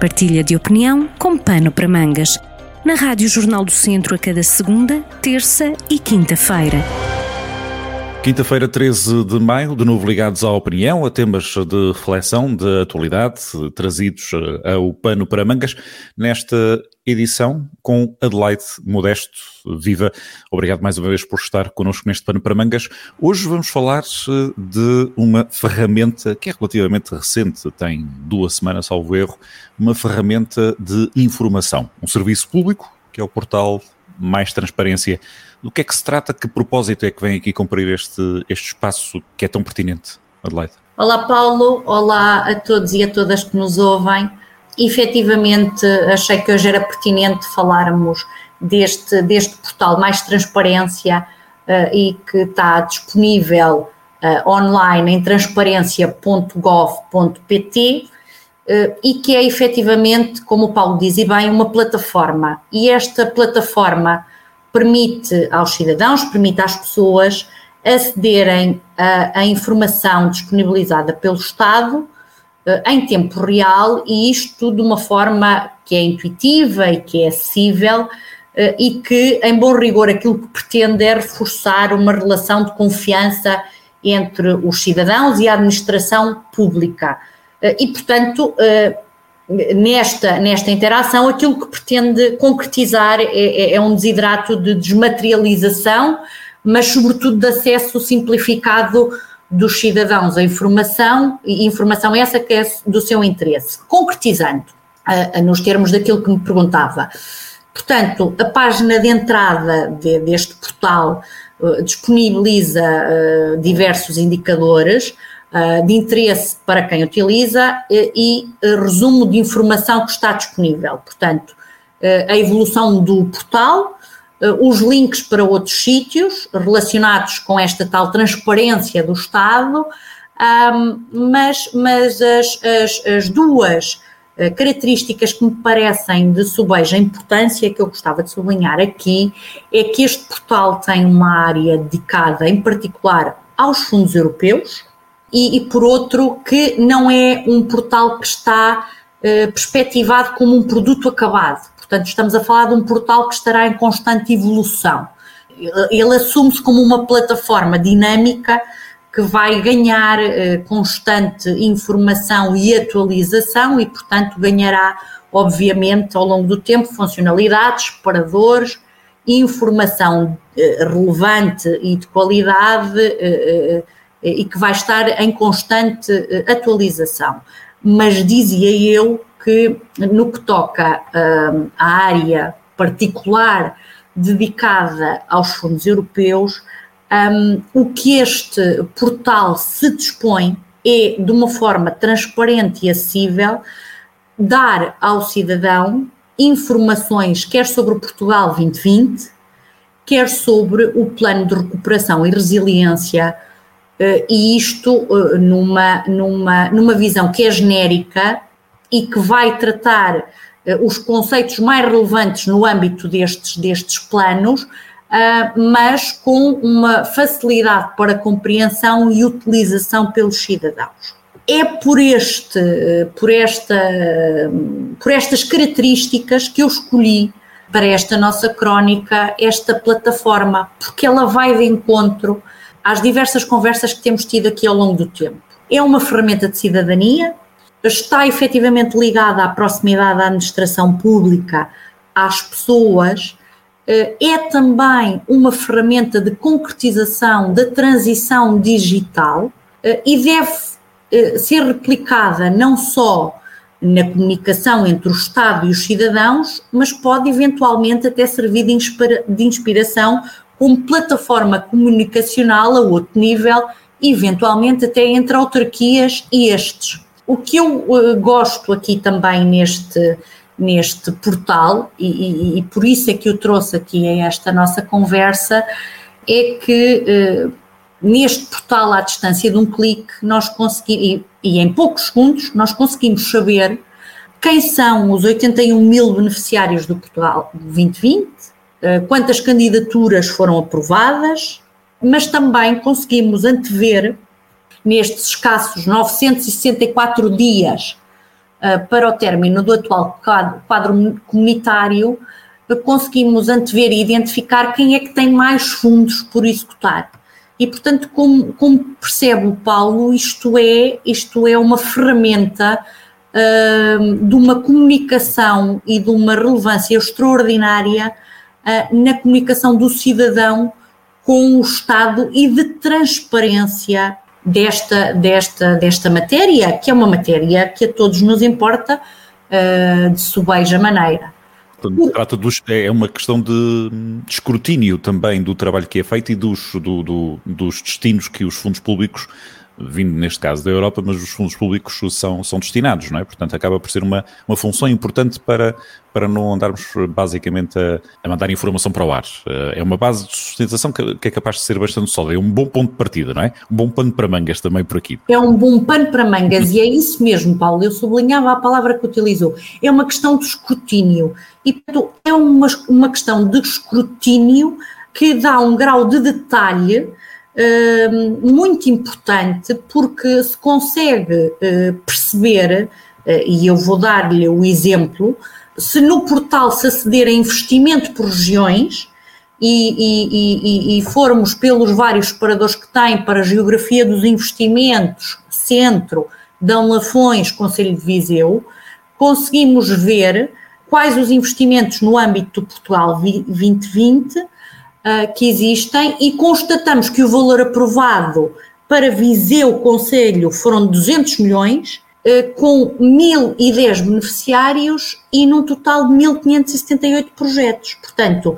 Partilha de opinião com pano para mangas. Na Rádio Jornal do Centro a cada segunda, terça e quinta-feira. Quinta-feira, 13 de maio, de novo ligados à opinião, a temas de reflexão, de atualidade, trazidos eh, ao pano para mangas, nesta edição com Adelaide Modesto. Viva! Obrigado mais uma vez por estar connosco neste pano para mangas. Hoje vamos falar eh, de uma ferramenta que é relativamente recente, tem duas semanas, salvo erro, uma ferramenta de informação, um serviço público, que é o portal Mais Transparência do que é que se trata? Que propósito é que vem aqui cumprir este, este espaço que é tão pertinente, Adelaide? Olá, Paulo. Olá a todos e a todas que nos ouvem. Efetivamente, achei que hoje era pertinente falarmos deste, deste portal Mais Transparência uh, e que está disponível uh, online em transparência.gov.pt uh, e que é efetivamente, como o Paulo diz e bem, uma plataforma. E esta plataforma permite aos cidadãos, permite às pessoas acederem à, informação disponibilizada pelo Estado eh, em tempo real e isto de uma forma que é intuitiva e que é acessível eh, e que, em bom rigor, aquilo que pretende é reforçar uma relação de confiança entre os cidadãos e a administração pública. Eh, e, portanto, nesta, nesta interação, aquilo que pretende concretizar é, é, é, um desidrato de desmaterialização, mas sobretudo de acesso simplificado dos cidadãos à informação, e informação essa que é do seu interesse. Concretizando, nos termos daquilo que me perguntava. Portanto, a página de entrada de, deste portal uh, disponibiliza uh, diversos indicadores, ah, de interesse para quem utiliza e resumo de informação que está disponível. Portanto, a evolução do portal, os links para outros sítios relacionados com esta tal transparência do Estado, mas, mas as, as, as duas características que me parecem de subeja importância que eu gostava de sublinhar aqui é que este portal tem uma área dedicada em particular aos fundos europeus, e, e, por outro que não é um portal que está uh, perspectivado como um produto acabado. Portanto, estamos a falar de um portal que estará em constante evolução. Ele assume-se como uma plataforma dinâmica que vai ganhar uh, constante informação e atualização e, portanto, ganhará, obviamente, ao longo do tempo, funcionalidades, paradores, informação uh, relevante e de qualidade e que vai estar em constante eh, atualização. Mas dizia eu que no que toca hum, à área particular dedicada aos fundos europeus, um, o que este portal se dispõe é, de uma forma transparente e acessível, dar ao cidadão informações, quer sobre o Portugal 2020, quer sobre o plano de recuperação e resiliência e isto uh, numa, numa, numa visão que é genérica e que vai tratar uh, os conceitos mais relevantes no âmbito destes, destes planos, mas com uma facilidade para compreensão e utilização pelos cidadãos. É por, este, por, esta, por estas características que eu escolhi para esta nossa crónica esta plataforma, porque ela vai de encontro às diversas conversas que temos tido aqui ao longo do tempo. É uma ferramenta de cidadania, está efetivamente ligada à proximidade da administração pública, às pessoas, eh, é também uma ferramenta de concretização da transição digital eh, e deve eh, ser replicada não só na comunicação entre o Estado e os cidadãos, mas pode eventualmente até servir de inspiração como plataforma comunicacional a outro nível, eventualmente até entre autarquias e estes. O que eu uh, gosto aqui também neste, neste portal, e, e, e, por isso é que eu trouxe aqui a esta nossa conversa, é que uh, neste portal à distância de um clique nós conseguimos, e, e em poucos segundos, nós conseguimos saber quem são os 81 mil beneficiários do Portugal 2020, eh, quantas candidaturas foram aprovadas, mas também conseguimos antever, nestes escassos 964 dias para o término do atual quadro, comunitário, conseguimos antever e identificar quem é que tem mais fundos por executar. E, portanto, como, como percebe o Paulo, isto é, isto é uma ferramenta uh, de uma comunicação e de uma relevância extraordinária uh, na comunicação do cidadão com o Estado e de transparência desta, desta, desta matéria, que é uma matéria que a todos nos importa uh, de sobeja maneira. Portanto, trata dos, é uma questão de, de, escrutínio também do trabalho que é feito e dos, do, do, dos destinos que os fundos públicos vindo neste caso da Europa, mas os fundos públicos são, são destinados, não é? Portanto, acaba por ser uma, uma função importante para, para não andarmos basicamente a, a mandar informação para o ar. Eh, é uma base de sustentação que, que, é capaz de ser bastante sólida, é um bom ponto de partida, não é? Um bom pano para mangas também por aqui. É um bom pano para mangas e é isso mesmo, Paulo, eu sublinhava a palavra que utilizou. É uma questão de escrutínio e, portanto, é uma, uma questão de escrutínio que dá um grau de detalhe muito importante porque se consegue uh, perceber, uh, e eu vou dar-lhe o exemplo, se no portal se aceder a investimento por regiões e, e, e, e, formos pelos vários separadores que tem para a geografia dos investimentos, centro, Dão Lafões, Conselho de Viseu, conseguimos ver quais os investimentos no âmbito do Portugal 2020 uh, que existem e constatamos que o valor aprovado para Viseu Conselho foram 200 milhões, uh, com 1.010 beneficiários e num total de 1.578 projetos. Portanto,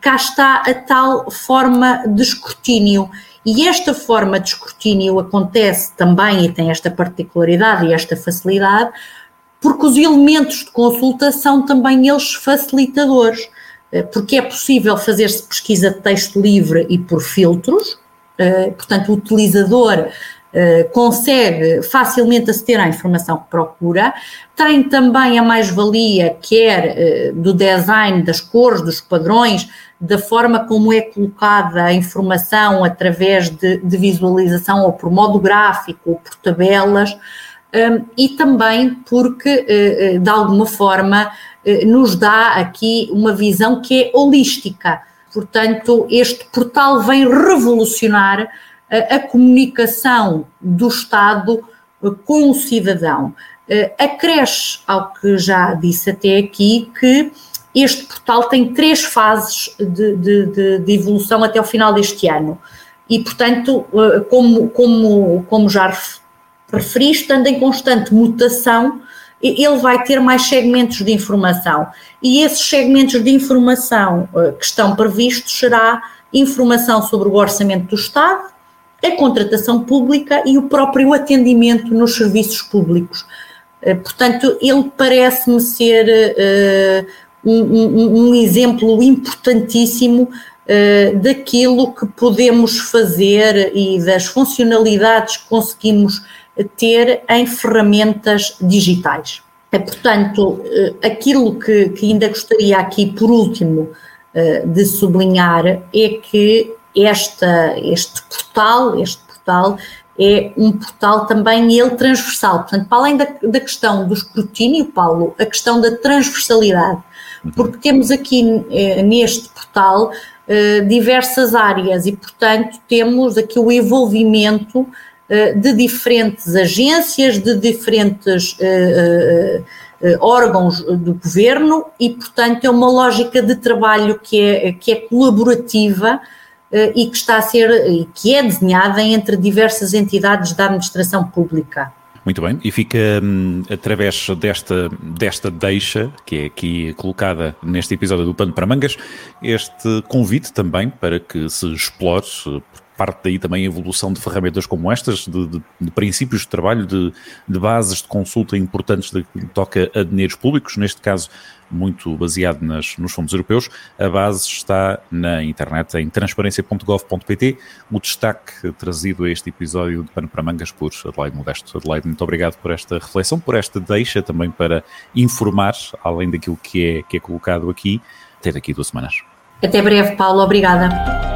cá está a tal forma de escrutínio. E esta forma de escrutínio acontece também e tem esta particularidade e esta facilidade, porque os elementos de consulta são também eles facilitadores. Eh, porque é possível fazer-se pesquisa de texto livre e por filtros, eh, portanto, o utilizador eh, consegue facilmente aceder à informação que procura, tem também a mais-valia, quer do design, das cores, dos padrões, da forma como é colocada a informação através de, de visualização ou por modo gráfico ou por tabelas, e também porque, de alguma forma, nos dá aqui uma visão que é holística. Portanto, este portal vem revolucionar a, a comunicação do Estado eh, com o cidadão. Eh, acresce ao que já disse até aqui que este portal tem três fases de, de, de, evolução até o final deste ano. E, portanto, como, como, como já referi, estando em constante mutação, ele vai ter mais segmentos de informação. E esses segmentos de informação eh, que estão previstos será informação sobre o orçamento do Estado, a contratação pública e o próprio atendimento nos serviços públicos. Eh, portanto, ele parece-me ser uh, um, um, exemplo importantíssimo uh, daquilo que podemos fazer e das funcionalidades que conseguimos ter em ferramentas digitais. É, portanto, eh, aquilo que, que, ainda gostaria aqui, por último, eh, de sublinhar é que esta, este portal, este portal é um portal também ele transversal, portanto, para além da, da questão do escrutínio, Paulo, a questão da transversalidade, uhum. porque temos aqui eh, neste portal diversas áreas e, portanto, temos aqui o envolvimento de diferentes agências, de diferentes eh, eh, órgãos do governo e, portanto, é uma lógica de trabalho que é, que é colaborativa e que está a ser que é desenhada entre diversas entidades da administração pública. Muito bem, e fica hum, através desta, desta deixa, que é aqui colocada neste episódio do Pano para Mangas, este convite também para que se explore, parte daí também a evolução de ferramentas como estas, de, de, de princípios de trabalho, de, de, bases de consulta importantes de que toca a dinheiros públicos, neste caso muito baseado nas, nos fundos europeus. A base está na internet em transparência.gov.pt. O destaque trazido a este episódio de Pano para Mangas por Adelaide Modesto. Adelaide, muito obrigado por esta reflexão, por esta deixa também para informar, além daquilo que é, que é colocado aqui. Até daqui duas semanas. Até breve, Paulo. Obrigada.